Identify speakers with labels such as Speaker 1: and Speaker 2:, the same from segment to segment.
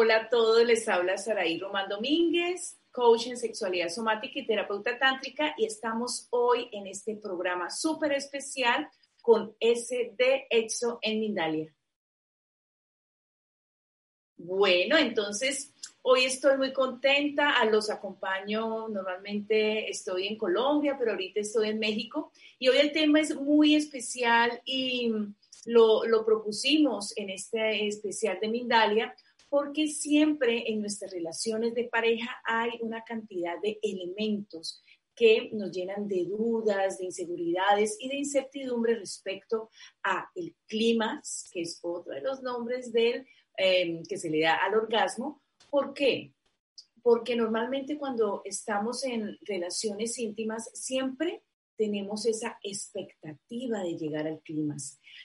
Speaker 1: Hola a todos, les habla Saraí Román Domínguez, coach en sexualidad somática y terapeuta tántrica, y estamos hoy en este programa súper especial con SD EXO en Mindalia. Bueno, entonces hoy estoy muy contenta, a los acompaño, normalmente estoy en Colombia, pero ahorita estoy en México, y hoy el tema es muy especial y lo, lo propusimos en este especial de Mindalia porque siempre en nuestras relaciones de pareja hay una cantidad de elementos que nos llenan de dudas, de inseguridades y de incertidumbre respecto a el clima, que es otro de los nombres del, em, que se le da al orgasmo. ¿Por qué? Porque normalmente cuando estamos en relaciones íntimas siempre tenemos esa expectativa de llegar al clima,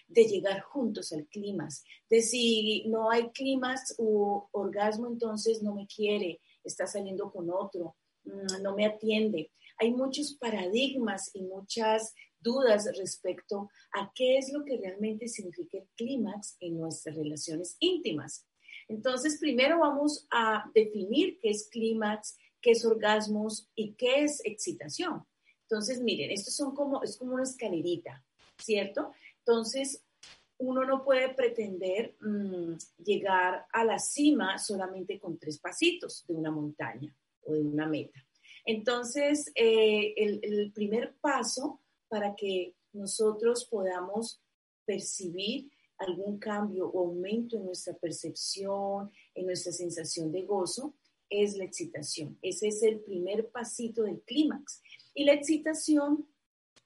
Speaker 1: de llegar juntos al clima, de si no hay clima o orgasmo, entonces no me quiere, está saliendo con otro, mm, no me atiende. Hay muchos paradigmas y muchas dudas respecto a qué es lo que realmente significa el clímax en nuestras relaciones íntimas. Entonces, primero vamos a definir qué es clímax, qué es orgasmos y qué es excitación. Entonces, miren, esto son como, es como una escalerita, ¿cierto? Entonces, uno no puede pretender mm, llegar a la cima solamente con tres pasitos de una montaña o de una meta. Entonces, eh, el, el primer paso para que nosotros podamos percibir algún cambio o aumento en nuestra percepción, en nuestra sensación de gozo, es la excitación. Ese es el primer pasito del clímax. Y la excitación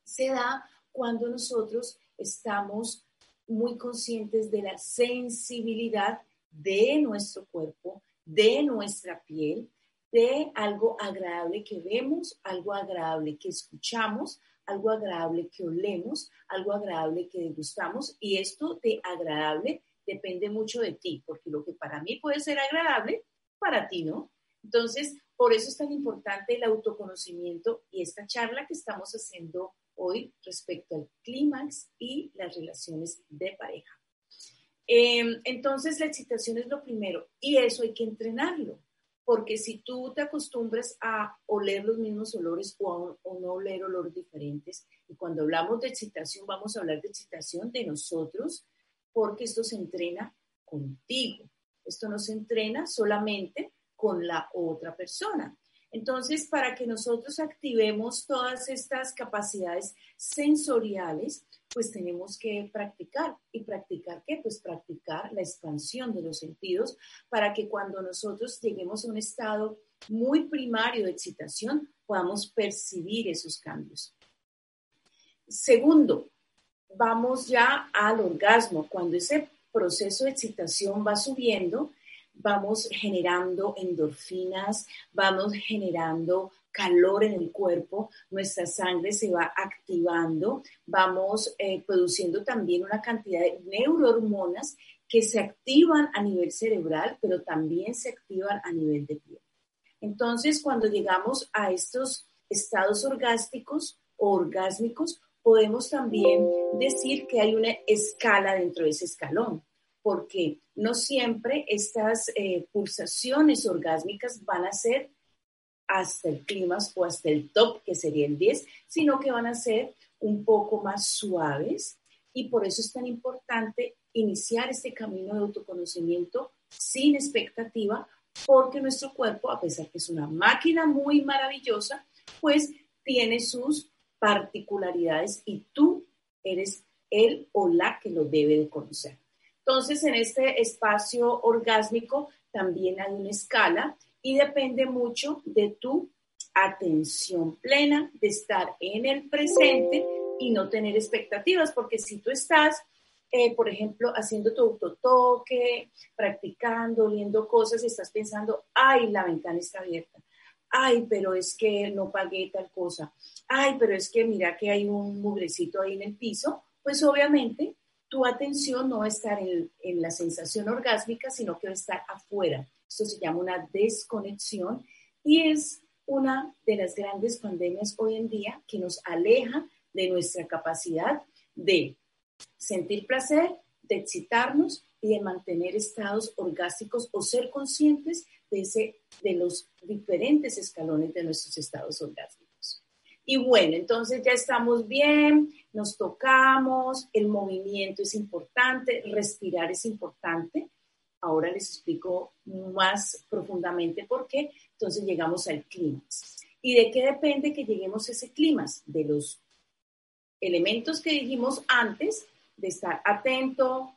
Speaker 1: se da cuando nosotros estamos muy conscientes de la sensibilidad de nuestro cuerpo, de nuestra piel, de algo agradable que vemos, algo agradable que escuchamos, algo agradable que olemos, algo agradable que degustamos. Y esto de agradable depende mucho de ti, porque lo que para mí puede ser agradable, para ti no. Entonces, por eso es tan importante el autoconocimiento y esta charla que estamos haciendo hoy respecto al clímax y las relaciones de pareja. Em, entonces, la excitación es lo primero y eso hay que entrenarlo, porque si tú te acostumbras a oler los mismos olores o, o no oler olores diferentes, y cuando hablamos de excitación, vamos a hablar de excitación de nosotros, porque esto se entrena contigo. Esto no se entrena solamente con la otra persona. Entonces, para que nosotros activemos todas estas capacidades sensoriales, pues tenemos que practicar. ¿Y practicar qué? Pues practicar la expansión de los sentidos para que cuando nosotros lleguemos a un estado muy primario de excitación, podamos percibir esos cambios. Segundo, vamos ya al orgasmo. Cuando ese proceso de excitación va subiendo, vamos generando endorfinas, vamos generando calor en el cuerpo, nuestra sangre se va activando, vamos eh, produciendo también una cantidad de neurohormonas que se activan a nivel cerebral, pero también se activan a nivel de piel. Entonces, cuando llegamos a estos estados orgásticos o orgásmicos, podemos también decir que hay una escala dentro de ese escalón porque no siempre estas eh, pulsaciones orgásmicas van a ser hasta el clímax o hasta el top, que sería el 10, sino que van a ser un poco más suaves y por eso es tan importante iniciar este camino de autoconocimiento sin expectativa, porque nuestro cuerpo, a pesar que es una máquina muy maravillosa, pues tiene sus particularidades y tú eres él o la que lo debe de conocer. Entonces, en este espacio orgásmico también hay una escala y depende mucho de tu atención plena, de estar en el presente y no tener expectativas, porque si tú estás, eh, por ejemplo, haciendo tu autotoque, practicando, viendo cosas, estás pensando, ay, la ventana está abierta, ay, pero es que no pagué tal cosa, ay, pero es que mira que hay un mugrecito ahí en el piso, pues obviamente tu atención no va a estar en, la sensación orgásmica, sino que va a estar afuera. Esto se llama una desconexión y es una de las grandes pandemias hoy en día que nos aleja de nuestra capacidad de sentir placer, de excitarnos y de mantener estados orgásticos o ser conscientes de, de los diferentes escalones de nuestros estados orgásticos. Y bueno, entonces ya estamos bien, nos tocamos, el movimiento es importante, respirar es importante. Ahora les explico más profundamente por qué. Entonces llegamos al clímax. ¿Y de qué depende que lleguemos a ese clímax? De los elementos que dijimos antes, de estar atento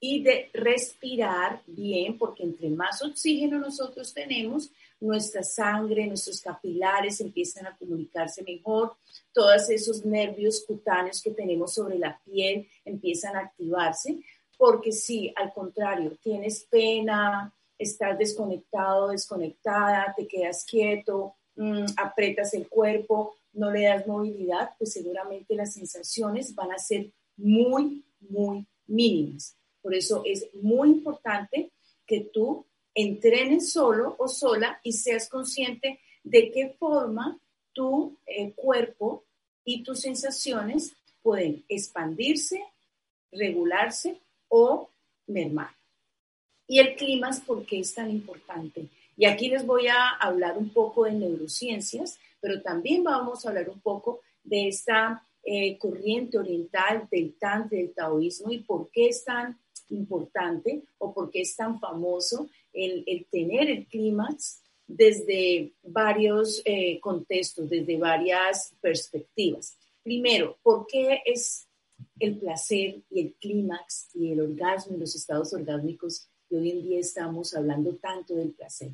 Speaker 1: y de respirar bien, porque entre más oxígeno nosotros tenemos, nuestra sangre, nuestros capilares empiezan a comunicarse mejor, todos esos nervios cutáneos que tenemos sobre la piel empiezan a activarse, porque si al contrario tienes pena, estás desconectado, desconectada, te quedas quieto, mm, apretas el cuerpo, no le das movilidad, pues seguramente las sensaciones van a ser muy, muy mínimas. Por eso es muy importante que tú entrenes solo o sola y seas consciente de qué forma tu eh, cuerpo y tus sensaciones pueden expandirse, regularse o mermar. Y el clima, ¿por qué es tan importante? Y aquí les voy a hablar un poco de neurociencias, pero también vamos a hablar un poco de esta eh, corriente oriental del Tantra, del taoísmo y por qué es tan importante o por qué es tan famoso el, tener el clímax desde varios eh, contextos, desde varias perspectivas. Primero, ¿por qué es el placer y el clímax y el orgasmo y los estados orgásmicos que hoy en día estamos hablando tanto del placer?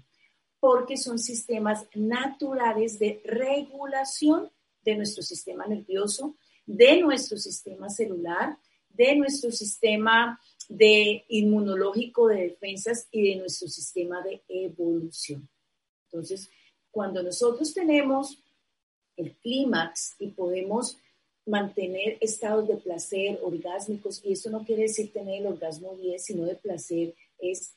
Speaker 1: Porque son sistemas naturales de regulación de nuestro sistema nervioso, de nuestro sistema celular, de nuestro sistema de inmunológico de defensas y de nuestro sistema de evolución. Entonces, cuando nosotros tenemos el clímax y podemos mantener estados de placer orgásmicos, y esto no quiere decir tener el orgasmo 10, sino de placer, es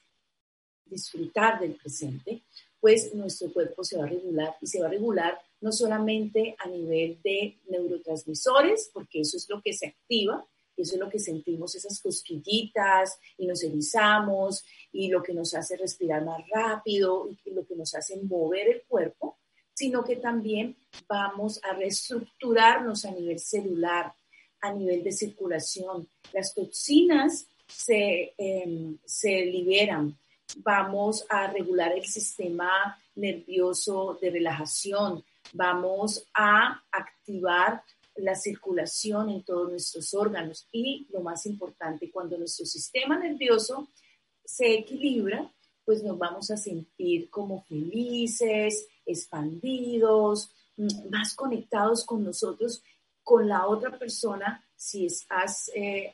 Speaker 1: disfrutar del presente, pues nuestro cuerpo se va a regular y se va a regular no solamente a nivel de neurotransmisores, porque eso es lo que se activa, eso es lo que sentimos, esas cosquillitas y nos erizamos y lo que nos hace respirar más rápido y lo que nos hace mover el cuerpo, sino que también vamos a reestructurarnos a nivel celular, a nivel de circulación. Las toxinas se, em, se liberan, vamos a regular el sistema nervioso de relajación, vamos a activar la circulación en todos nuestros órganos y lo más importante, cuando nuestro sistema nervioso se equilibra, pues nos vamos a sentir como felices, expandidos, mm, más conectados con nosotros, con la otra persona, si estás, eh,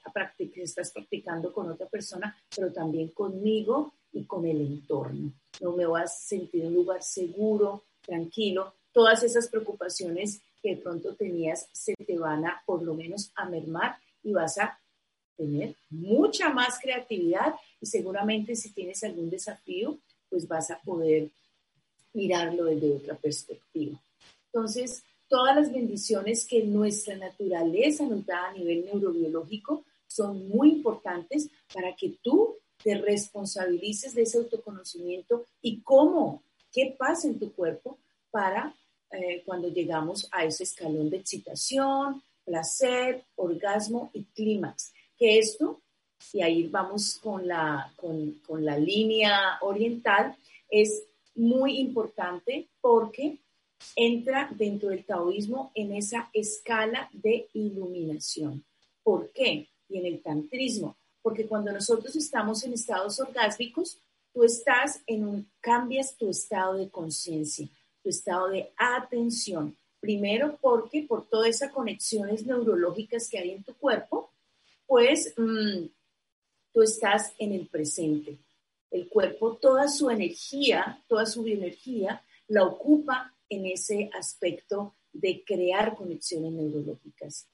Speaker 1: estás practicando con otra persona, pero también conmigo y con el entorno. No me vas a sentir en un lugar seguro, tranquilo. Todas esas preocupaciones que pronto tenías se te van a, por lo menos, a mermar y vas a tener mucha más creatividad y seguramente si tienes algún desafío, pues vas a poder mirarlo desde otra perspectiva. Entonces, todas las bendiciones que nuestra naturaleza nos da a nivel neurobiológico son muy importantes para que tú te responsabilices de ese autoconocimiento y cómo, qué pasa en tu cuerpo para eh, cuando llegamos a ese escalón de excitación, placer, orgasmo y clímax. Que esto, y ahí vamos con la, con, con la línea oriental, es muy importante porque entra dentro del taoísmo en esa escala de iluminación. ¿Por qué? Y en el tantrismo, porque cuando nosotros estamos en estados orgásmicos, tú estás en un, cambias tu estado de conciencia, tu estado de atención. Primero porque por todas esas conexiones neurológicas que hay en tu cuerpo, pues mm, tú estás en el presente. El cuerpo, toda su energía, toda su bioenergía, la ocupa en ese aspecto de crear conexiones neurológicas.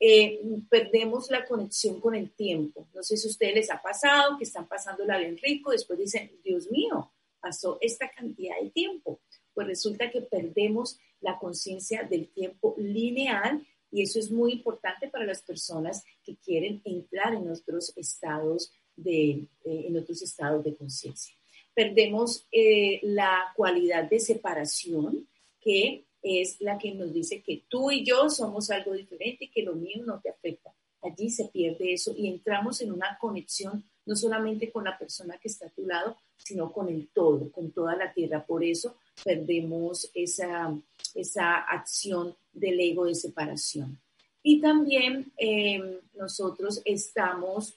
Speaker 1: Eh, perdemos la conexión con el tiempo. No sé si a ustedes les ha pasado que están pasando la bien rico, después dicen, Dios mío, pasó esta cantidad de tiempo. Pues resulta que perdemos la conciencia del tiempo lineal y eso es muy importante para las personas que quieren entrar en otros estados de, eh, en otros estados de conciencia. Perdemos eh, la cualidad de separación que es la que nos dice que tú y yo somos algo diferente y que lo mío no te afecta. Allí se pierde eso y entramos en una conexión no solamente con la persona que está a tu lado, sino con el todo, con toda la tierra. Por eso perdemos esa, esa acción del ego de separación. Y también em, nosotros estamos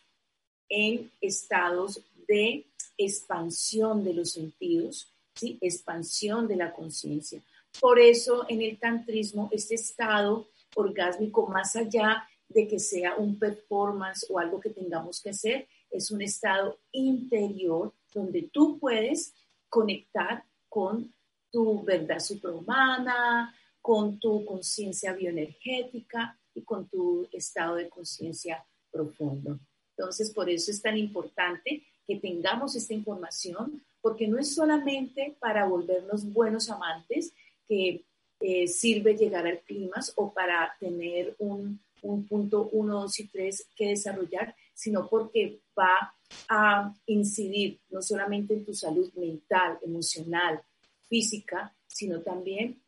Speaker 1: en estados de expansión de los sentidos, ¿sí? expansión de la conciencia. Por eso en el tantrismo, este estado orgásmico, más allá de que sea un performance o algo que tengamos que hacer, es un estado interior donde tú puedes conectar con tu verdad suprahumana, con tu conciencia bioenergética y con tu estado de conciencia profundo. Entonces, por eso es tan importante que tengamos esta información, porque no es solamente para volvernos buenos amantes, que eh, sirve llegar al clima o para tener un, un punto 1, 2 y 3 que desarrollar, sino porque va a incidir no solamente en tu salud mental, emocional, física, sino también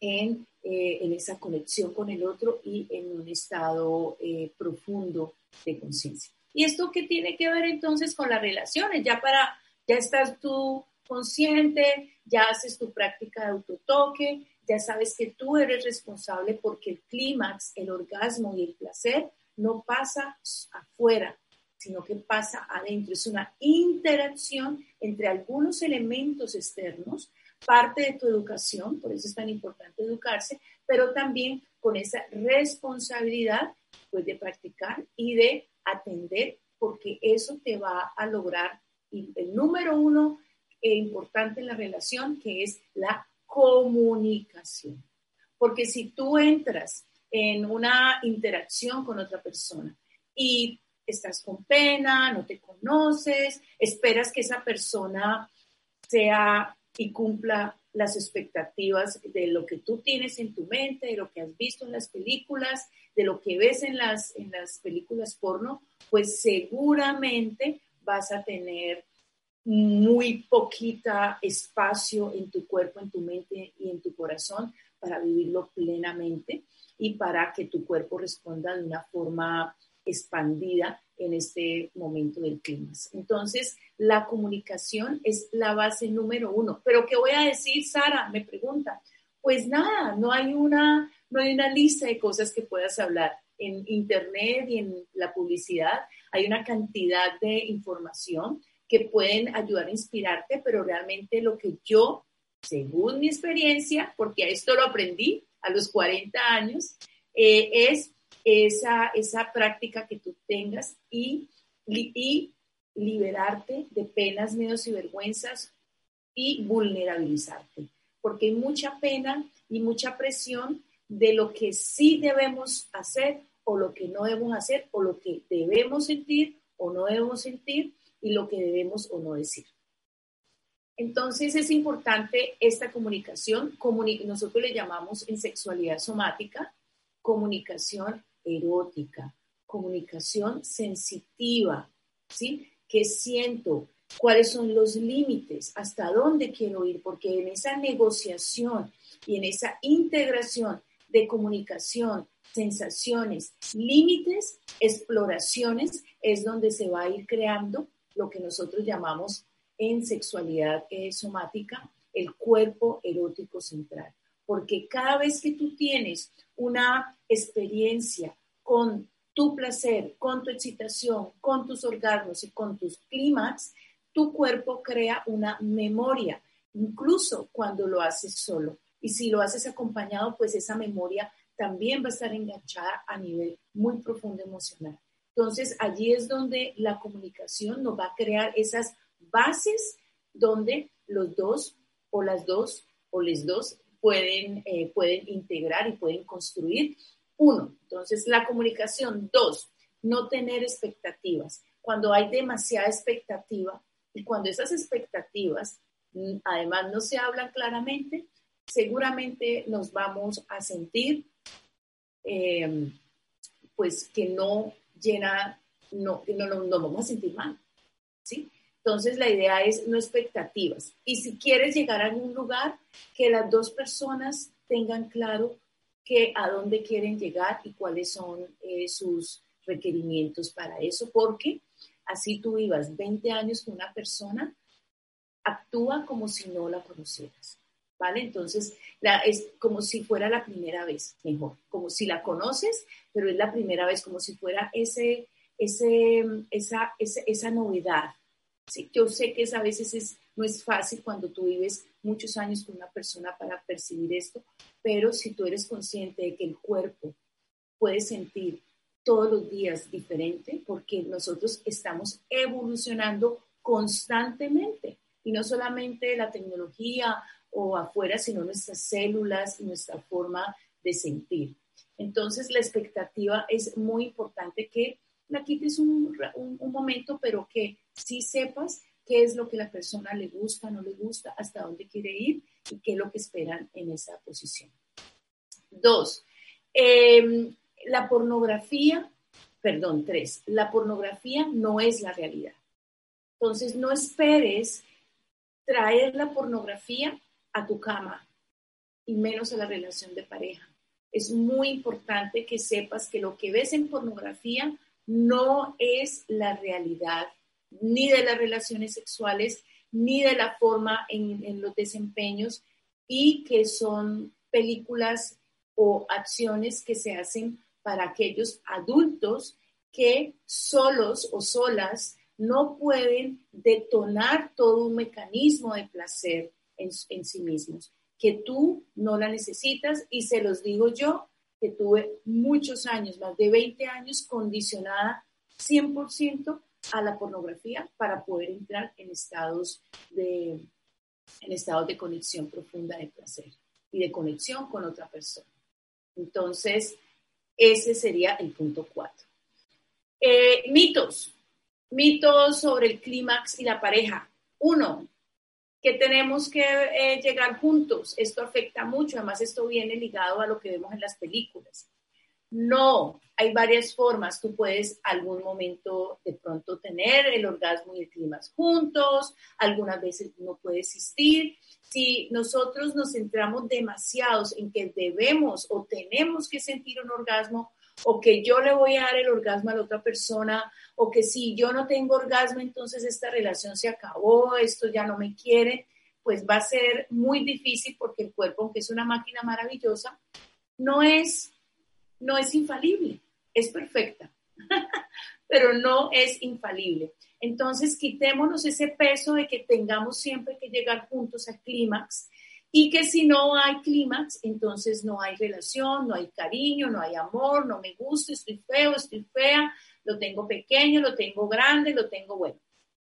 Speaker 1: en, eh, en esa conexión con el otro y en un estado eh, profundo de conciencia. ¿Y esto qué tiene que ver entonces con las relaciones? Ya para, ya estás tú consciente, ya haces tu práctica de autotoque, ya sabes que tú eres responsable porque el clímax, el orgasmo y el placer no pasa afuera, sino que pasa adentro. Es una interacción entre algunos elementos externos, parte de tu educación, por eso es tan importante educarse, pero también con esa responsabilidad pues, de practicar y de atender, porque eso te va a lograr, el número uno e importante en la relación, que es la comunicación. Porque si tú entras en una interacción con otra persona y estás con pena, no te conoces, esperas que esa persona sea y cumpla las expectativas de lo que tú tienes en tu mente, de lo que has visto en las películas, de lo que ves en las, en las películas porno, pues seguramente vas a tener muy poquita espacio en tu cuerpo, en tu mente y en tu corazón para vivirlo plenamente y para que tu cuerpo responda de una forma expandida en este momento del clima. Entonces, la comunicación es la base número uno. Pero, ¿qué voy a decir, Sara? Me pregunta. Pues nada, no hay una, no hay una lista de cosas que puedas hablar. En Internet y en la publicidad hay una cantidad de información que pueden ayudar a inspirarte, pero realmente lo que yo, según mi experiencia, porque a esto lo aprendí a los 40 años, eh, es esa, esa práctica que tú tengas y, y liberarte de penas, miedos y vergüenzas y vulnerabilizarte, porque hay mucha pena y mucha presión de lo que sí debemos hacer o lo que no debemos hacer o lo que debemos sentir o no debemos sentir y lo que debemos o no decir. Entonces es importante esta comunicación, nosotros le llamamos en sexualidad somática, comunicación erótica, comunicación sensitiva, ¿sí? ¿Qué siento? ¿Cuáles son los límites? ¿Hasta dónde quiero ir? Porque en esa negociación y en esa integración de comunicación, sensaciones, límites, exploraciones, es donde se va a ir creando lo que nosotros llamamos en sexualidad eh, somática el cuerpo erótico central. Porque cada vez que tú tienes una experiencia con tu placer, con tu excitación, con tus orgasmos y con tus clímax, tu cuerpo crea una memoria, incluso cuando lo haces solo. Y si lo haces acompañado, pues esa memoria también va a estar enganchada a nivel muy profundo emocional. Entonces, allí es donde la comunicación nos va a crear esas bases donde los dos o las dos o les dos pueden, eh, pueden integrar y pueden construir. Uno, entonces la comunicación. Dos, no tener expectativas. Cuando hay demasiada expectativa y cuando esas expectativas mm, además no se hablan claramente, seguramente nos vamos a sentir em, pues que no llena, no, que no nos vamos a sentir mal. Entonces la idea es no expectativas. Y si quieres llegar a algún lugar, que las dos personas tengan claro que a dónde quieren llegar y cuáles son eh, sus requerimientos para eso, porque así tú vivas 20 años con una persona, actúa como si no la conocieras. ¿Vale? Entonces, la, es como si fuera la primera vez, mejor, como si la conoces, pero es la primera vez, como si fuera ese, ese, esa, esa, esa novedad, Sí, yo sé que a veces es, no es fácil cuando tú vives muchos años con una persona para percibir esto, pero si tú eres consciente de que el cuerpo puede sentir todos los días diferente, porque nosotros estamos evolucionando constantemente, y no solamente la tecnología o afuera, sino nuestras células y nuestra forma de sentir. Entonces, la expectativa es muy importante que la quites un, un, momento, pero que sí sepas qué es lo que la persona le gusta, no le gusta, hasta dónde quiere ir y qué es lo que esperan en esa posición. Dos, em, la pornografía, perdón, tres, la pornografía no es la realidad. Entonces, no esperes traer la pornografía a tu cama y menos a la relación de pareja. Es muy importante que sepas que lo que ves en pornografía no es la realidad ni de las relaciones sexuales, ni de la forma en, los desempeños y que son películas o acciones que se hacen para aquellos adultos que solos o solas no pueden detonar todo un mecanismo de placer en, en, sí mismos, que tú no la necesitas. Y se los digo yo, que tuve muchos años, más de 20 años, condicionada 100% a la pornografía para poder entrar en estados de, en estados de conexión profunda de placer y de conexión con otra persona. Entonces, ese sería el punto 4. Eh, mitos. Mitos sobre el clímax y la pareja. Uno, que tenemos que eh, llegar juntos. Esto afecta mucho, además esto viene ligado a lo que vemos en las películas. No, hay varias formas. Tú puedes algún momento de pronto tener el orgasmo y el clima juntos, algunas veces no puede existir. Si nosotros nos centramos demasiados en que debemos o tenemos que sentir un orgasmo, o que yo le voy a dar el orgasmo a la otra persona, o que si yo no tengo orgasmo, entonces esta relación se acabó, esto ya no me quiere, pues va a ser muy difícil porque el cuerpo, aunque es una máquina maravillosa, no es no es infalible, es perfecta, pero no es infalible. Entonces, quitémonos ese peso de que tengamos siempre que llegar juntos al clímax y que si no hay clímax, entonces no hay relación, no hay cariño, no hay amor, no me gusta, estoy feo, estoy fea, lo tengo pequeño, lo tengo grande, lo tengo bueno.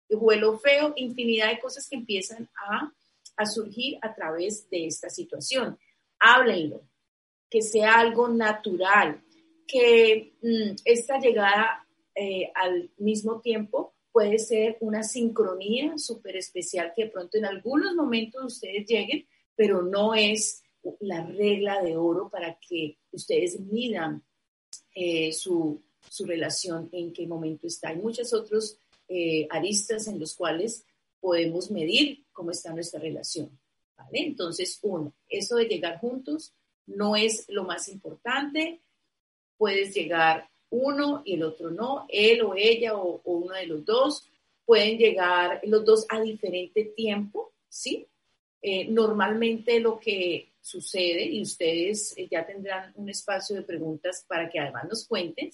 Speaker 1: Huelo feo, infinidad de cosas que empiezan a, a surgir a través de esta situación. Háblenlo, que sea algo natural, que mm, esta llegada eh, al mismo tiempo puede ser una sincronía súper especial que de pronto en algunos momentos ustedes lleguen, pero no es la regla de oro para que ustedes midan eh, su, relación, en qué momento está. Hay muchos otros eh, aristas en los cuales podemos medir cómo está nuestra relación. ¿vale? Entonces, uno, eso de llegar juntos no es lo más importante. Puedes llegar uno y el otro no, él o ella o, uno de los dos. Pueden llegar los dos a diferente tiempo, ¿sí? Eh, normalmente lo que sucede, y ustedes eh, ya tendrán un espacio de preguntas para que además nos cuenten,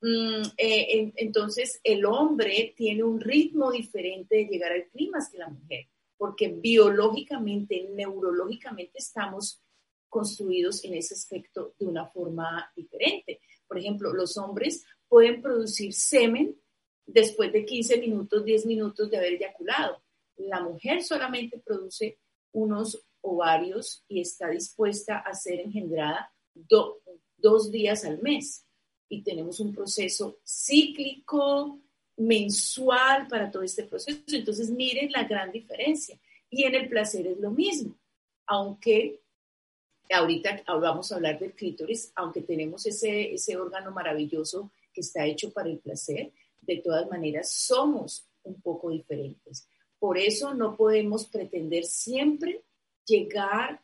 Speaker 1: mm, eh, entonces el hombre tiene un ritmo diferente de llegar al clima que la mujer, porque biológicamente, neurológicamente estamos construidos en ese aspecto de una forma diferente. Por ejemplo, los hombres pueden producir semen después de 15 minutos, 10 minutos de haber eyaculado. La mujer solamente produce unos ovarios y está dispuesta a ser engendrada dos días al mes. Y tenemos un proceso cíclico, mensual para todo este proceso. Entonces, miren la gran diferencia. Y en el placer es lo mismo, aunque ahorita vamos a hablar del clítoris, aunque tenemos ese, ese órgano maravilloso que está hecho para el placer, de todas maneras somos un poco diferentes. Por eso no podemos pretender siempre llegar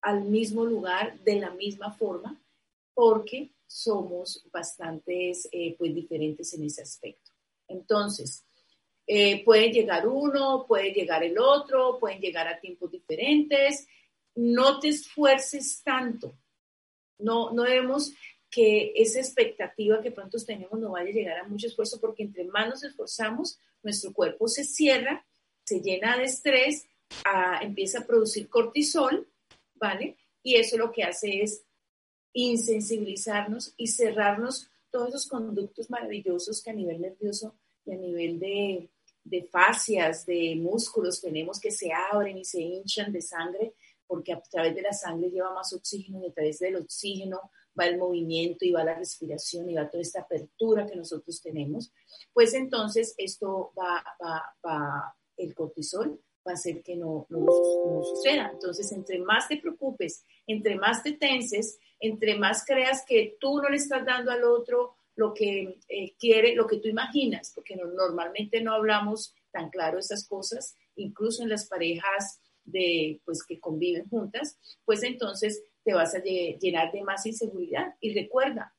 Speaker 1: al mismo lugar de la misma forma, porque somos bastantes eh, pues, diferentes en ese aspecto. Entonces, eh, puede llegar uno, puede llegar el otro, pueden llegar a tiempos diferentes. No te esfuerces tanto. No, no debemos que esa expectativa que pronto tenemos no vaya a llegar a mucho esfuerzo, porque entre más nos esforzamos, nuestro cuerpo se cierra, se llena de estrés, empieza a producir cortisol, ¿vale? Y eso lo que hace es insensibilizarnos y cerrarnos todos esos conductos maravillosos que a nivel nervioso y a nivel de, de fascias, de músculos tenemos que se abren y se hinchan de sangre, porque a través de la sangre lleva más oxígeno y a través del oxígeno va el movimiento y va la respiración y va toda esta apertura que nosotros tenemos, pues entonces esto va, va, va el cortisol va a hacer que no, no, suceda. Entonces, entre más te preocupes, entre más te tenses, entre más creas que tú no le estás dando al otro lo que eh, quiere, lo que tú imaginas, porque normalmente no hablamos tan claro esas cosas, incluso en las parejas de, pues, que conviven juntas, pues entonces te vas a llenar de más inseguridad. Y recuerda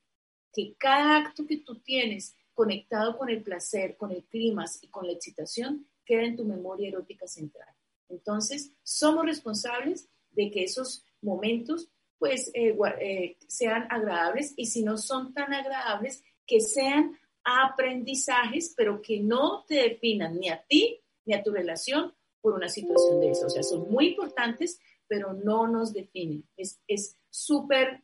Speaker 1: que cada acto que tú tienes conectado con el placer, con el clima y con la excitación, queda en tu memoria erótica central. Entonces, somos responsables de que esos momentos pues eh, eh, sean agradables y si no son tan agradables, que sean aprendizajes, pero que no te definan ni a ti ni a tu relación por una situación de eso. O sea, son muy importantes, pero no nos definen. Es súper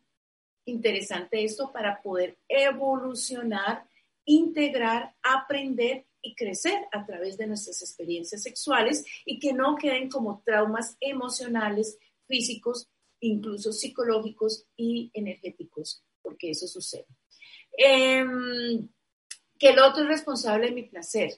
Speaker 1: interesante esto para poder evolucionar, integrar, aprender y crecer a través de nuestras experiencias sexuales y que no queden como traumas emocionales, físicos, incluso psicológicos y energéticos, porque eso sucede. Em, que el otro es responsable de mi placer,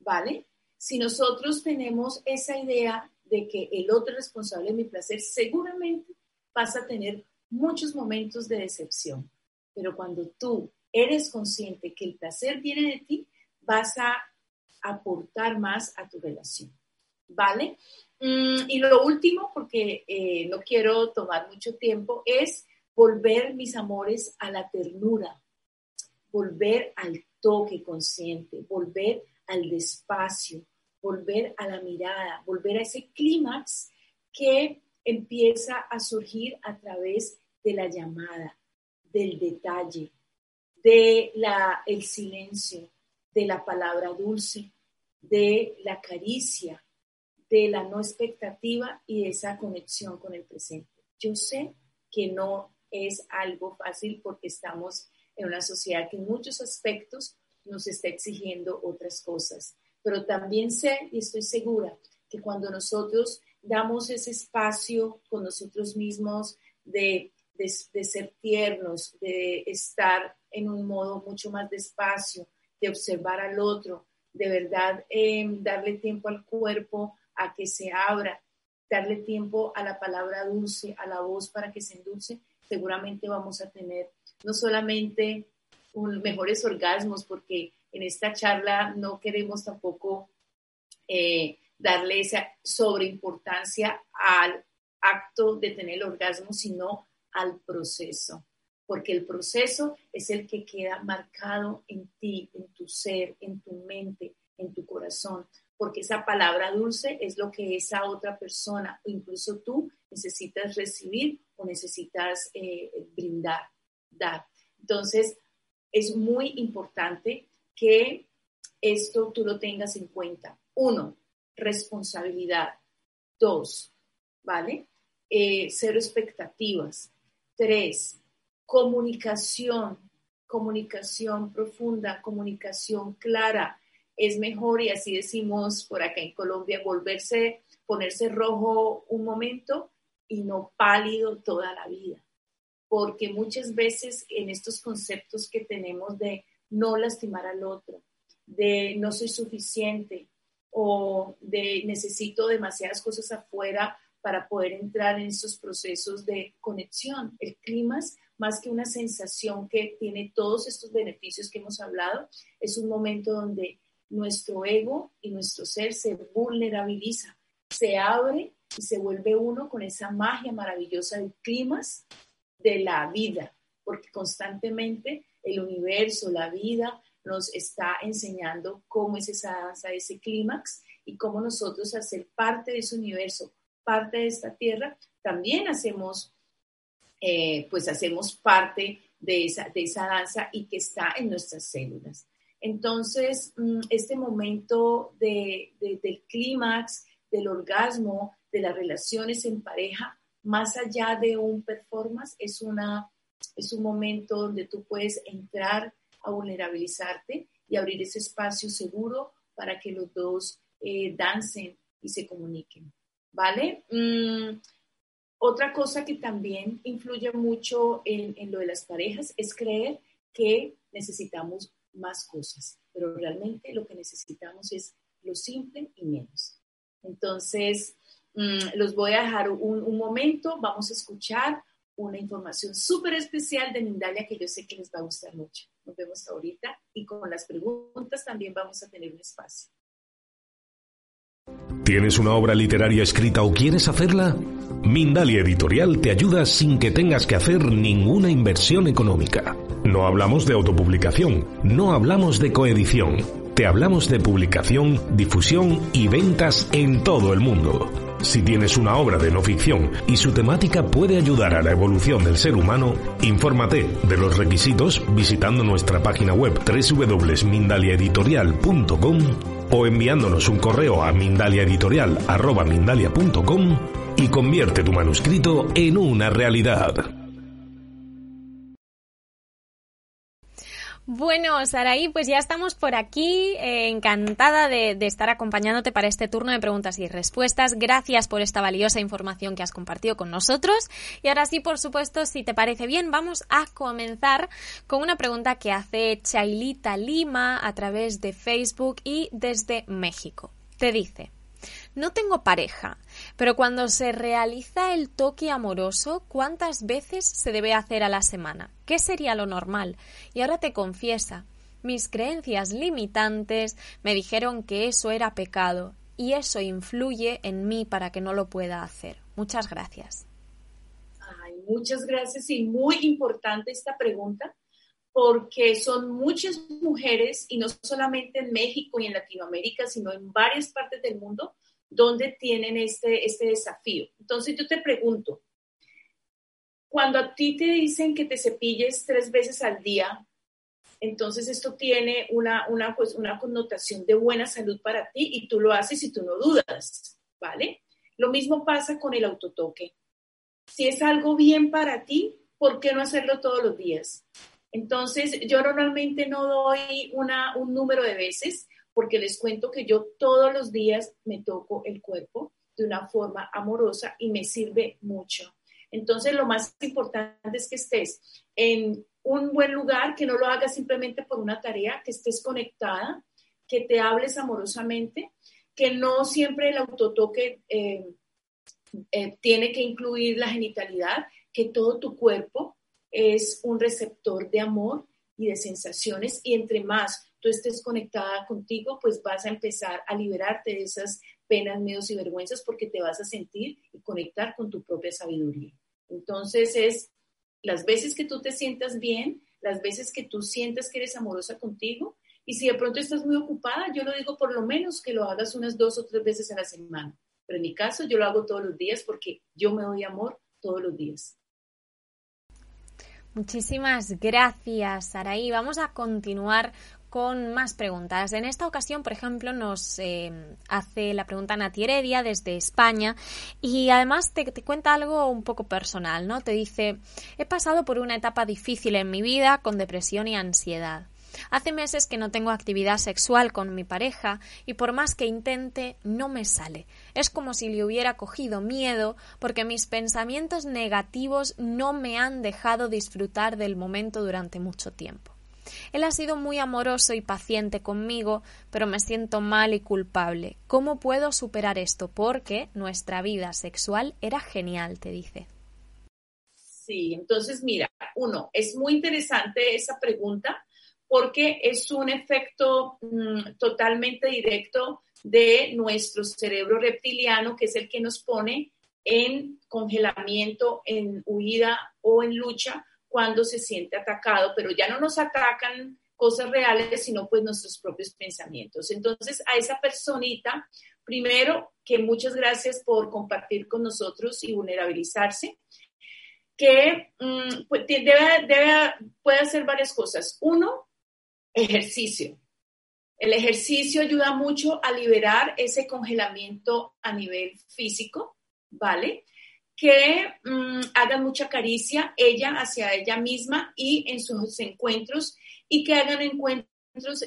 Speaker 1: ¿vale? Si nosotros tenemos esa idea de que el otro es responsable de mi placer, seguramente vas a tener muchos momentos de decepción. Pero cuando tú eres consciente que el placer viene de ti, vas a aportar más a tu relación. ¿Vale? Mm, y lo último, porque eh, no quiero tomar mucho tiempo, es volver, mis amores, a la ternura, volver al toque consciente, volver al despacio, volver a la mirada, volver a ese clímax que empieza a surgir a través de la llamada, del detalle, de la, el silencio, de la palabra dulce, de la caricia, de la no expectativa y de esa conexión con el presente. Yo sé que no es algo fácil porque estamos en una sociedad que en muchos aspectos nos está exigiendo otras cosas, pero también sé y estoy segura que cuando nosotros damos ese espacio con nosotros mismos de, de, ser tiernos, de estar en un modo mucho más despacio, de observar al otro, de verdad em, darle tiempo al cuerpo a que se abra, darle tiempo a la palabra dulce, a la voz para que se endulce, seguramente vamos a tener no solamente mejores orgasmos, porque en esta charla no queremos tampoco eh, darle esa sobreimportancia al acto de tener el orgasmo, sino al proceso porque el proceso es el que queda marcado en ti, en tu ser, en tu mente, en tu corazón, porque esa palabra dulce es lo que esa otra persona o incluso tú necesitas recibir o necesitas eh, brindar, dar. Entonces, es muy importante que esto tú lo tengas en cuenta. Uno, responsabilidad. Dos, ¿vale? Eh, cero expectativas. Tres, comunicación, comunicación profunda, comunicación clara. Es mejor, y así decimos por acá en Colombia, volverse, ponerse rojo un momento y no pálido toda la vida. Porque muchas veces en estos conceptos que tenemos de no lastimar al otro, de no soy suficiente o de necesito demasiadas cosas afuera para poder entrar en estos procesos de conexión. El clima, más que una sensación que tiene todos estos beneficios que hemos hablado, es un momento donde nuestro ego y nuestro ser se vulnerabiliza, se abre y se vuelve uno con esa magia maravillosa del clima de la vida, porque constantemente el universo, la vida, nos está enseñando cómo es esa danza, ese clímax y cómo nosotros hacer parte de ese universo, parte de esta tierra, también hacemos, eh, pues hacemos parte de esa, de esa danza y que está en nuestras células. Entonces, mm, este momento de, del clímax, del orgasmo, de las relaciones en pareja, más allá de un performance, es, una, es un momento donde tú puedes entrar a vulnerabilizarte y abrir ese espacio seguro para que los dos eh, dancen y se comuniquen. ¿Vale? Mm, otra cosa que también influye mucho en, lo de las parejas es creer que necesitamos más cosas, pero realmente lo que necesitamos es lo simple y menos. Entonces, mm, los voy a dejar un, momento, vamos a escuchar una información súper especial de Mindalia que yo sé que les va a gustar mucho. Nos vemos ahorita y con las preguntas también vamos a tener un espacio.
Speaker 2: ¿Tienes una obra literaria escrita o quieres hacerla? Mindalia Editorial te ayuda sin que tengas que hacer ninguna inversión económica. No hablamos de autopublicación, no hablamos de coedición, te hablamos de publicación, difusión y ventas en todo el mundo. Si tienes una obra de no ficción y su temática puede ayudar a la evolución del ser humano, infórmate de los requisitos visitando nuestra página web www.mindaliaeditorial.com o enviándonos un correo a mindaliaeditorial.com y convierte tu manuscrito en una realidad.
Speaker 3: Bueno, Saraí, pues ya estamos por aquí. Eh, encantada de, estar acompañándote para este turno de preguntas y respuestas. Gracias por esta valiosa información que has compartido con nosotros. Y ahora sí, por supuesto, si te parece bien, vamos a comenzar con una pregunta que hace Chailita Lima a través de Facebook y desde México. Te dice, no tengo pareja, pero cuando se realiza el toque amoroso, ¿cuántas veces se debe hacer a la semana? ¿Qué sería lo normal? Y ahora te confiesa, mis creencias limitantes me dijeron que eso era pecado y eso influye en mí para que no lo pueda hacer. Muchas gracias.
Speaker 1: Ay, muchas gracias y muy importante esta pregunta porque son muchas mujeres y no solamente en México y en Latinoamérica, sino en varias partes del mundo donde tienen este, este desafío. Entonces yo te pregunto, cuando a ti te dicen que te cepilles tres veces al día, entonces esto tiene una, una, pues, una connotación de buena salud para ti y tú lo haces y tú no dudas, ¿vale? Lo mismo pasa con el autotoque. Si es algo bien para ti, ¿por qué no hacerlo todos los días? Entonces, yo normalmente no doy una, un número de veces, porque les cuento que yo todos los días me toco el cuerpo de una forma amorosa y me sirve mucho. Entonces, lo más importante es que estés en un buen lugar, que no lo hagas simplemente por una tarea, que estés conectada, que te hables amorosamente, que no siempre el autotoque eh, eh, tiene que incluir la genitalidad, que todo tu cuerpo es un receptor de amor y de sensaciones y entre más tú estés conectada contigo, pues vas a empezar a liberarte de esas penas, miedos y vergüenzas porque te vas a sentir y conectar con tu propia sabiduría. Entonces es las veces que tú te sientas bien, las veces que tú sientas que eres amorosa contigo Y si de pronto estás muy ocupada, yo lo digo por lo menos que lo hagas unas dos o tres veces a la semana. Pero en mi caso, yo lo hago todos los días porque yo me doy amor todos los días.
Speaker 3: Muchísimas gracias, Saraí. Vamos a continuar con más preguntas. En esta ocasión, por ejemplo, nos eh, hace la pregunta Nati Heredia desde España y además te, te, cuenta algo un poco personal, ¿no? Te dice, he pasado por una etapa difícil en mi vida con depresión y ansiedad. Hace meses que no tengo actividad sexual con mi pareja y por más que intente no me sale. Es como si le hubiera cogido miedo porque mis pensamientos negativos no me han dejado disfrutar del momento durante mucho tiempo. Él ha sido muy amoroso y paciente conmigo, pero me siento mal y culpable. ¿Cómo puedo superar esto? Porque nuestra vida sexual era genial, te dice.
Speaker 1: Sí, entonces mira, uno, es muy interesante esa pregunta porque es un efecto mm, totalmente directo de nuestro cerebro reptiliano, que es el que nos pone en congelamiento, en huida o en lucha cuando se siente atacado, pero ya no nos atacan cosas reales, sino pues nuestros propios pensamientos. Entonces, a esa personita, primero, que muchas gracias por compartir con nosotros y vulnerabilizarse, que mm, pues, debe, debe, puede hacer varias cosas. Uno, Ejercicio. El ejercicio ayuda mucho a liberar ese congelamiento a nivel físico, ¿vale? Que mm, hagan mucha caricia ella hacia ella misma y en sus encuentros y que hagan encuentros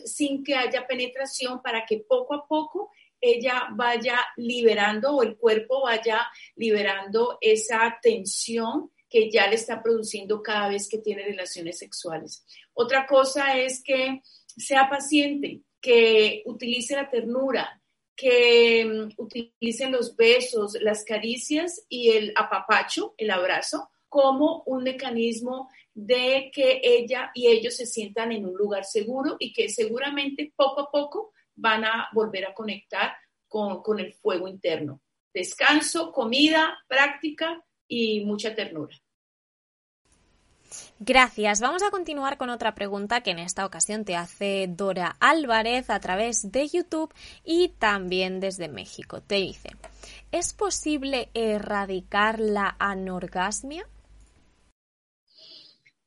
Speaker 1: sin que haya penetración para que poco a poco ella vaya liberando o el cuerpo vaya liberando esa tensión que ya le está produciendo cada vez que tiene relaciones sexuales. Otra cosa es que sea paciente, que utilice la ternura, que mm, utilicen los besos, las caricias y el apapacho, el abrazo, como un mecanismo de que ella y ellos se sientan en un lugar seguro y que seguramente poco a poco van a volver a conectar con, con el fuego interno. Descanso, comida, práctica y mucha ternura.
Speaker 3: Gracias. Vamos a continuar con otra pregunta que en esta ocasión te hace Dora Álvarez a través de YouTube y también desde México. Te dice, ¿es posible erradicar la anorgasmia?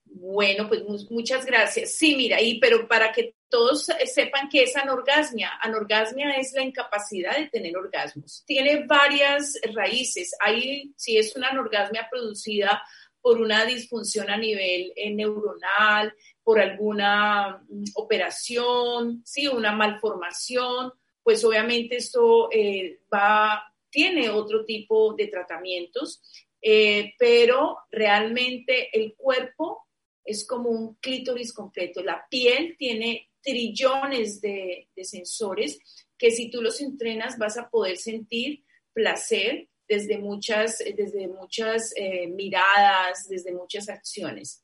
Speaker 1: Bueno, pues muchas gracias. Sí, mira, y pero para que todos sepan qué es anorgasmia, anorgasmia es la incapacidad de tener orgasmos. Tiene varias raíces. Ahí, si es una anorgasmia producida por una disfunción a nivel eh, neuronal, por alguna mm, operación, sí, una malformación, pues obviamente esto eh, va, tiene otro tipo de tratamientos, eh, pero realmente el cuerpo es como un clítoris completo. La piel tiene trillones de, de sensores que si tú los entrenas vas a poder sentir placer, desde muchas, eh, desde muchas eh, miradas, desde muchas acciones.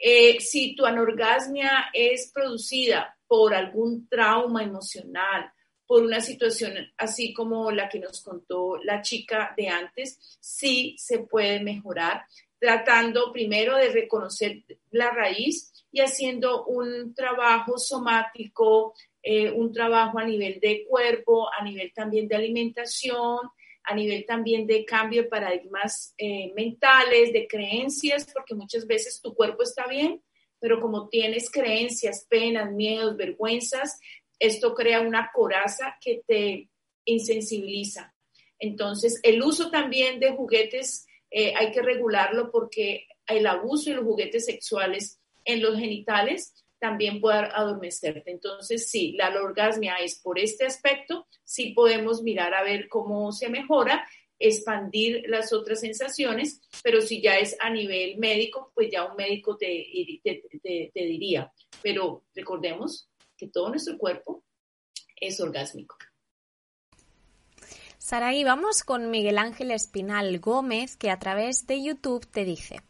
Speaker 1: Eh, si tu anorgasmia es producida por algún trauma emocional, por una situación así como la que nos contó la chica de antes, sí se puede mejorar tratando primero de reconocer la raíz y haciendo un trabajo somático, un trabajo a nivel de cuerpo, a nivel también de alimentación, a nivel también de cambio de paradigmas eh, mentales, de creencias, porque muchas veces tu cuerpo está bien, pero como tienes creencias, penas, miedos, vergüenzas, esto crea una coraza que te insensibiliza. Entonces, el uso también de juguetes eh, hay que regularlo porque el abuso de los juguetes sexuales en los genitales también puede adormecerte. Entonces, sí, la orgasmia es por este aspecto, sí podemos mirar a ver cómo se mejora, expandir las otras sensaciones, pero si ya es a nivel médico, pues ya un médico te, te, diría. Pero recordemos que todo nuestro cuerpo es orgásmico.
Speaker 3: Saraí, vamos con Miguel Ángel Espinal Gómez, que a través de YouTube te dice,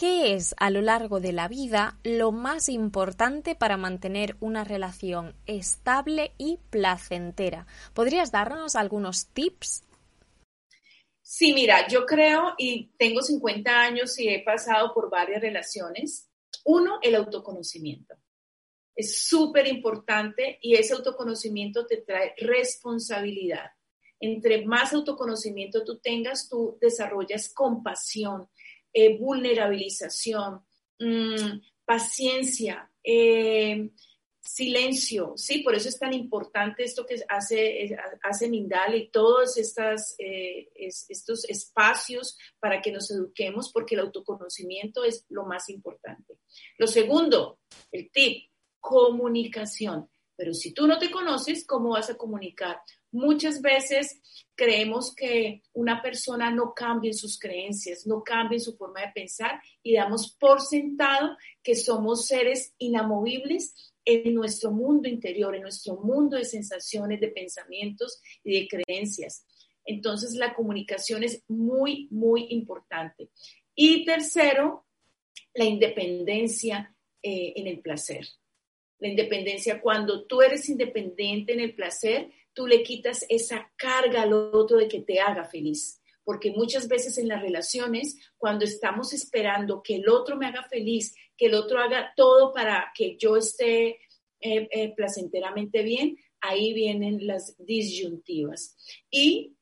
Speaker 3: ¿Qué es a lo largo de la vida lo más importante para mantener una relación estable y placentera? ¿Podrías darnos algunos tips?
Speaker 1: Sí, mira, yo creo y tengo 50 años y he pasado por varias relaciones. Uno, el autoconocimiento. Es súper importante y ese autoconocimiento te trae responsabilidad. Entre más autoconocimiento tú tengas, tú desarrollas compasión, eh, vulnerabilización, mm, paciencia, eh, silencio, sí, por eso es tan importante esto que hace, hace Mindal y todos eh, estos espacios para que nos eduquemos, porque el autoconocimiento es lo más importante. Lo segundo, el tip, comunicación. Pero si tú no te conoces, ¿cómo vas a comunicar? Muchas veces creemos que una persona no cambia en sus creencias, no cambia en su forma de pensar y damos por sentado que somos seres inamovibles en nuestro mundo interior, en nuestro mundo de sensaciones, de pensamientos y de creencias. Entonces, la comunicación es muy, muy importante. Y tercero, la independencia eh, en el placer. La independencia, cuando tú eres independiente en el placer, tú le quitas esa carga al otro de que te haga feliz porque muchas veces en las relaciones, cuando estamos esperando que el otro me haga feliz, que el otro haga todo para que yo esté eh, eh, placenteramente bien, ahí vienen las disyuntivas. Y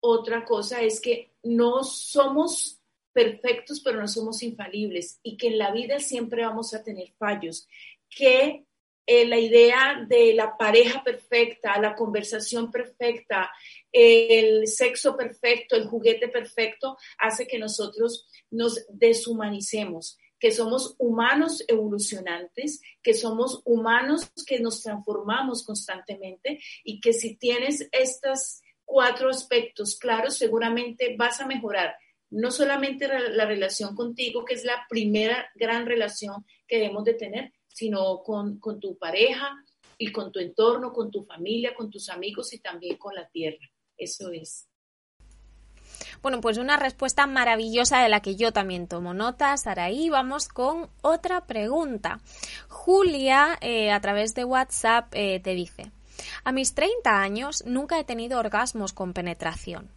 Speaker 1: otra cosa es que no somos perfectos, pero no somos infalibles y que en la vida siempre vamos a tener fallos, que eh, la idea de la pareja perfecta, la conversación perfecta, el sexo perfecto, el juguete perfecto, hace que nosotros nos deshumanicemos, que somos humanos evolucionantes, que somos humanos que nos transformamos constantemente y que si tienes estos cuatro aspectos claros, seguramente vas a mejorar no solamente la relación contigo, que es la primera gran relación que debemos de tener, sino con, con tu pareja y con tu entorno, con tu familia, con tus amigos y también con la tierra. Eso es.
Speaker 3: Bueno, pues una respuesta maravillosa de la que yo también tomo nota, Saraí. Vamos con otra pregunta. Julia, eh, a través de WhatsApp, eh, te dice, a mis 30 años nunca he tenido orgasmos con penetración.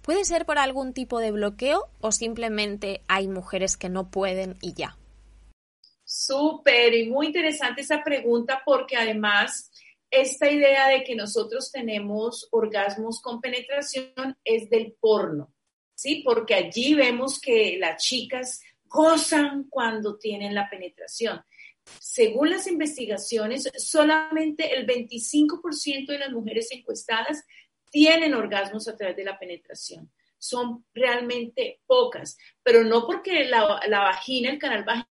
Speaker 3: ¿Puede ser por algún tipo de bloqueo o simplemente hay mujeres que no pueden y ya?
Speaker 1: Súper y muy interesante esa pregunta porque además esta idea de que nosotros tenemos orgasmos con penetración es del porno, ¿sí? Porque allí vemos que las chicas gozan cuando tienen la penetración. Según las investigaciones, solamente el 25% de las mujeres encuestadas tienen orgasmos a través de la penetración. Son realmente pocas, pero no porque la, la vagina, el canal vaginal,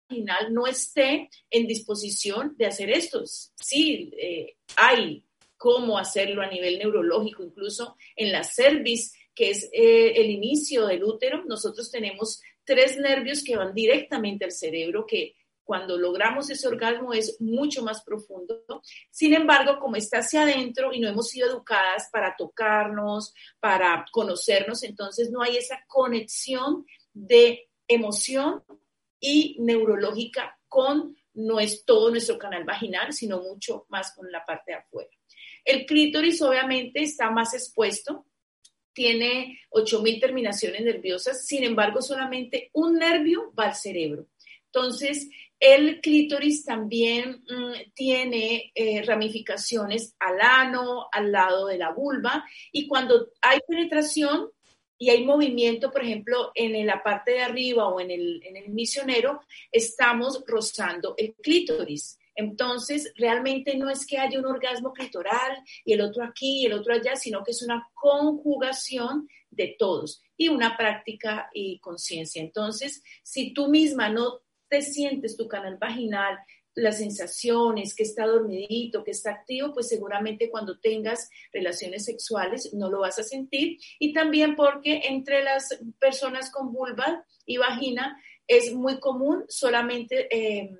Speaker 1: no esté en disposición de hacer esto. Sí, eh, hay cómo hacerlo a nivel neurológico, incluso en la cervix, que es eh, el inicio del útero, nosotros tenemos tres nervios que van directamente al cerebro, que cuando logramos ese orgasmo es mucho más profundo. Sin embargo, como está hacia adentro y no hemos sido educadas para tocarnos, para conocernos, entonces no hay esa conexión de emoción y neurológica con no es todo nuestro canal vaginal, sino mucho más con la parte de afuera. El clítoris obviamente está más expuesto, tiene 8.000 terminaciones nerviosas, sin embargo solamente un nervio va al cerebro. Entonces, el clítoris también mm, tiene eh, ramificaciones al ano, al lado de la vulva, y cuando hay penetración, y hay movimiento, por ejemplo, en la parte de arriba o en el, misionero, estamos rozando el clítoris. Entonces, realmente no es que haya un orgasmo clitoral y el otro aquí y el otro allá, sino que es una conjugación de todos y una práctica y conciencia. Entonces, si tú misma no te sientes tu canal vaginal, las sensaciones, que está dormidito, que está activo, pues seguramente cuando tengas relaciones sexuales no lo vas a sentir. Y también porque entre las personas con vulva y vagina es muy común solamente eh,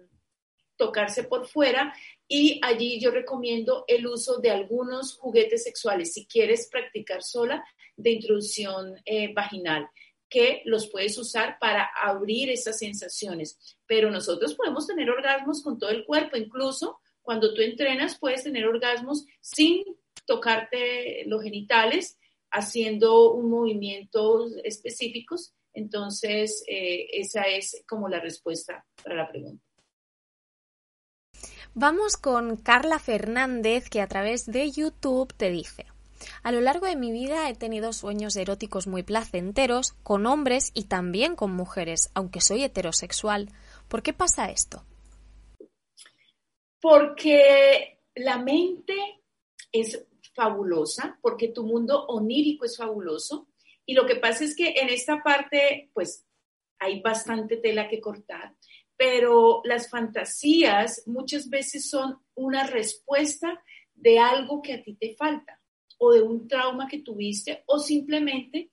Speaker 1: tocarse por fuera y allí yo recomiendo el uso de algunos juguetes sexuales si quieres practicar sola de introducción eh, vaginal que los puedes usar para abrir esas sensaciones. Pero nosotros podemos tener orgasmos con todo el cuerpo, incluso cuando tú entrenas puedes tener orgasmos sin tocarte los genitales, haciendo un movimiento específicos. Entonces, eh, esa es como la respuesta para la pregunta.
Speaker 3: Vamos con Carla Fernández que a través de YouTube te dice, a lo largo de mi vida he tenido sueños eróticos muy placenteros con hombres y también con mujeres, aunque soy heterosexual. ¿Por qué pasa esto?
Speaker 1: Porque la mente es fabulosa, porque tu mundo onírico es fabuloso. Y lo que pasa es que en esta parte, pues, hay bastante tela que cortar, pero las fantasías muchas veces son una respuesta de algo que a ti te falta o de un trauma que tuviste o simplemente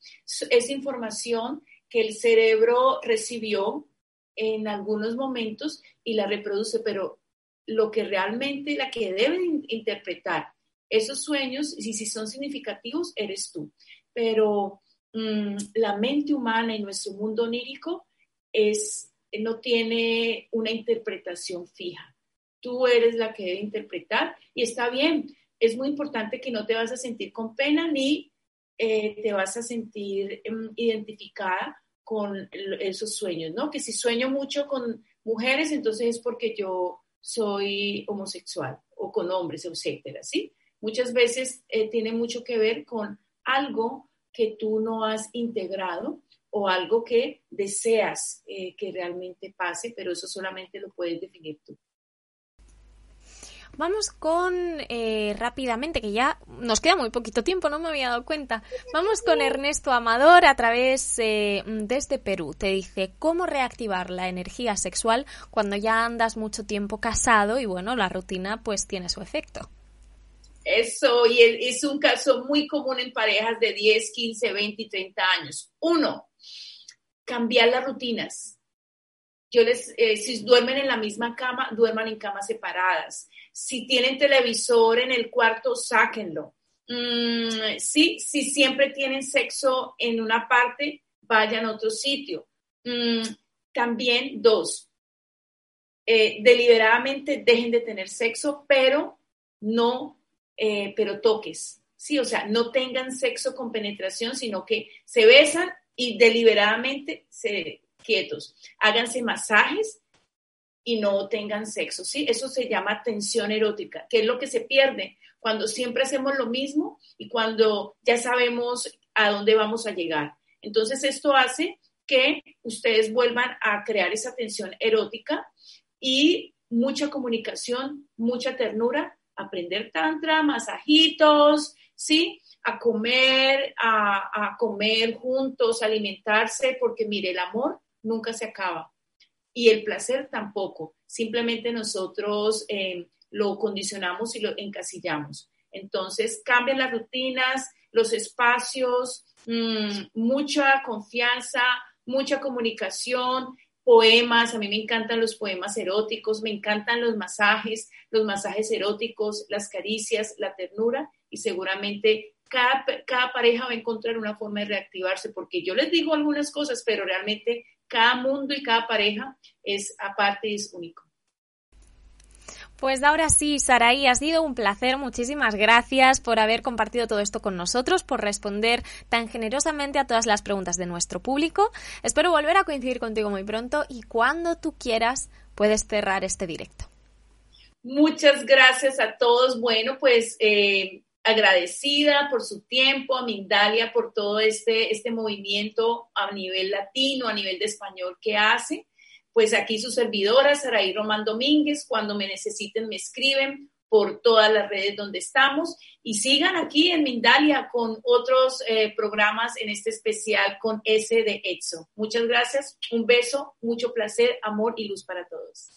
Speaker 1: es información que el cerebro recibió en algunos momentos y la reproduce, pero lo que realmente, la que debe interpretar esos sueños, y si son significativos, eres tú. Pero mm, la mente humana y nuestro mundo onírico es, no tiene una interpretación fija. Tú eres la que debe interpretar y está bien. Es muy importante que no te vas a sentir con pena ni eh, te vas a sentir em, identificada con esos sueños, ¿no? Que si sueño mucho con mujeres, entonces es porque yo soy homosexual o con hombres, etcétera, ¿sí? Muchas veces eh, tiene mucho que ver con algo que tú no has integrado o algo que deseas eh, que realmente pase, pero eso solamente lo puedes definir tú.
Speaker 3: Vamos con eh, rápidamente, que ya nos queda muy poquito tiempo, no me había dado cuenta. Vamos con Ernesto Amador a través desde Perú. Te dice cómo reactivar la energía sexual cuando ya andas mucho tiempo casado y bueno, la rutina pues tiene su efecto.
Speaker 1: Eso, y es un caso muy común en parejas de 10, 15, 20 y 30 años. Uno, cambiar las rutinas. Yo les, eh, si duermen en la misma cama, duerman en camas separadas. Si tienen televisor en el cuarto, sáquenlo. Mm, sí, si siempre tienen sexo en una parte, vayan a otro sitio. Mm, también, dos, eh, deliberadamente dejen de tener sexo, pero no eh, pero toques, ¿sí? O sea, no tengan sexo con penetración, sino que se besan y deliberadamente se quietos. Háganse masajes y no tengan sexo, ¿sí? Eso se llama tensión erótica, que es lo que se pierde cuando siempre hacemos lo mismo y cuando ya sabemos a dónde vamos a llegar. Entonces, esto hace que ustedes vuelvan a crear esa tensión erótica y mucha comunicación, mucha ternura aprender tantra, masajitos, ¿sí? A comer, a, comer juntos, alimentarse, porque mire, el amor nunca se acaba y el placer tampoco. Simplemente nosotros eh, lo condicionamos y lo encasillamos. Entonces, cambian las rutinas, los espacios, mm, mucha confianza, mucha comunicación, poemas, a mí me encantan los poemas eróticos, me encantan los masajes, los masajes eróticos, las caricias, la ternura y seguramente cada, cada pareja va a encontrar una forma de reactivarse porque yo les digo algunas cosas, pero realmente cada mundo y cada pareja es aparte y es único.
Speaker 3: Pues ahora sí, Saraí, ha sido un placer. Muchísimas gracias por haber compartido todo esto con nosotros, por responder tan generosamente a todas las preguntas de nuestro público. Espero volver a coincidir contigo muy pronto y cuando tú quieras puedes cerrar este directo.
Speaker 1: Muchas gracias a todos. Bueno, pues eh, agradecida por su tiempo, a Mindalia por todo este, este movimiento a nivel latino, a nivel de español que hace pues aquí su servidora, Saraí Román Domínguez, cuando me necesiten me escriben por todas las redes donde estamos y sigan aquí en Mindalia con otros eh, programas en este especial con S de EXO. Muchas gracias, un beso, mucho placer, amor y luz para todos.